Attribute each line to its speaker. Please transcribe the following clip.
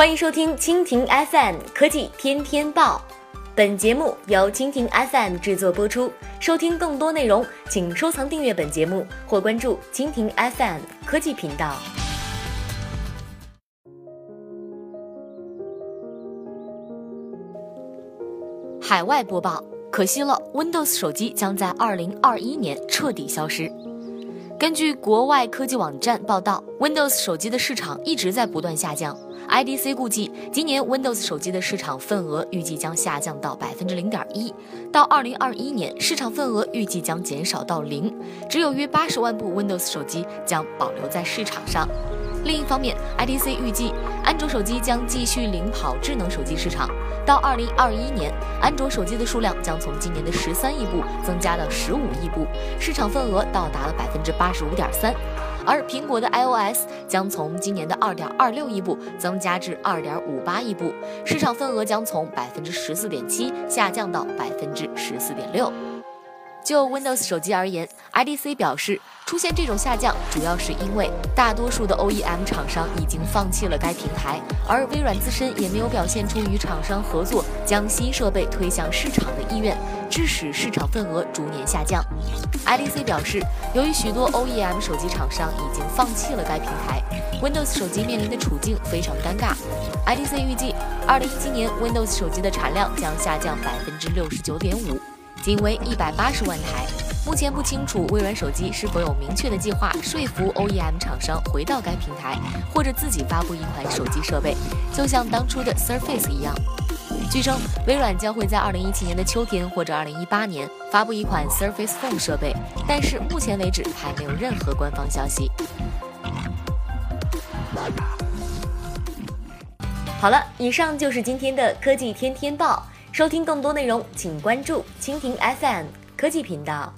Speaker 1: 欢迎收听蜻蜓 FM 科技天天报，本节目由蜻蜓 FM 制作播出。收听更多内容，请收藏订阅本节目或关注蜻蜓 FM 科技频道。海外播报：可惜了，Windows 手机将在2021年彻底消失。根据国外科技网站报道，Windows 手机的市场一直在不断下降。IDC 估计，今年 Windows 手机的市场份额预计将下降到百分之零点一，到二零二一年，市场份额预计将减少到零，只有约八十万部 Windows 手机将保留在市场上。另一方面，IDC 预计，安卓手机将继续领跑智能手机市场，到二零二一年，安卓手机的数量将从今年的十三亿部增加到十五亿部，市场份额到达了百分之八十五点三。而苹果的 iOS 将从今年的二点二六亿部增加至二点五八亿部，市场份额将从百分之十四点七下降到百分之十四点六。就 Windows 手机而言，IDC 表示，出现这种下降主要是因为大多数的 OEM 厂商已经放弃了该平台，而微软自身也没有表现出与厂商合作将新设备推向市场的意愿，致使市场份额逐年下降。IDC 表示，由于许多 OEM 手机厂商已经放弃了该平台，Windows 手机面临的处境非常尴尬。IDC 预计，2017年 Windows 手机的产量将下降百分之六十九点五。仅为一百八十万台，目前不清楚微软手机是否有明确的计划说服 OEM 厂商回到该平台，或者自己发布一款手机设备，就像当初的 Surface 一样。据称，微软将会在二零一七年的秋天或者二零一八年发布一款 Surface Phone 设备，但是目前为止还没有任何官方消息。好了，以上就是今天的科技天天报。收听更多内容，请关注蜻蜓 FM 科技频道。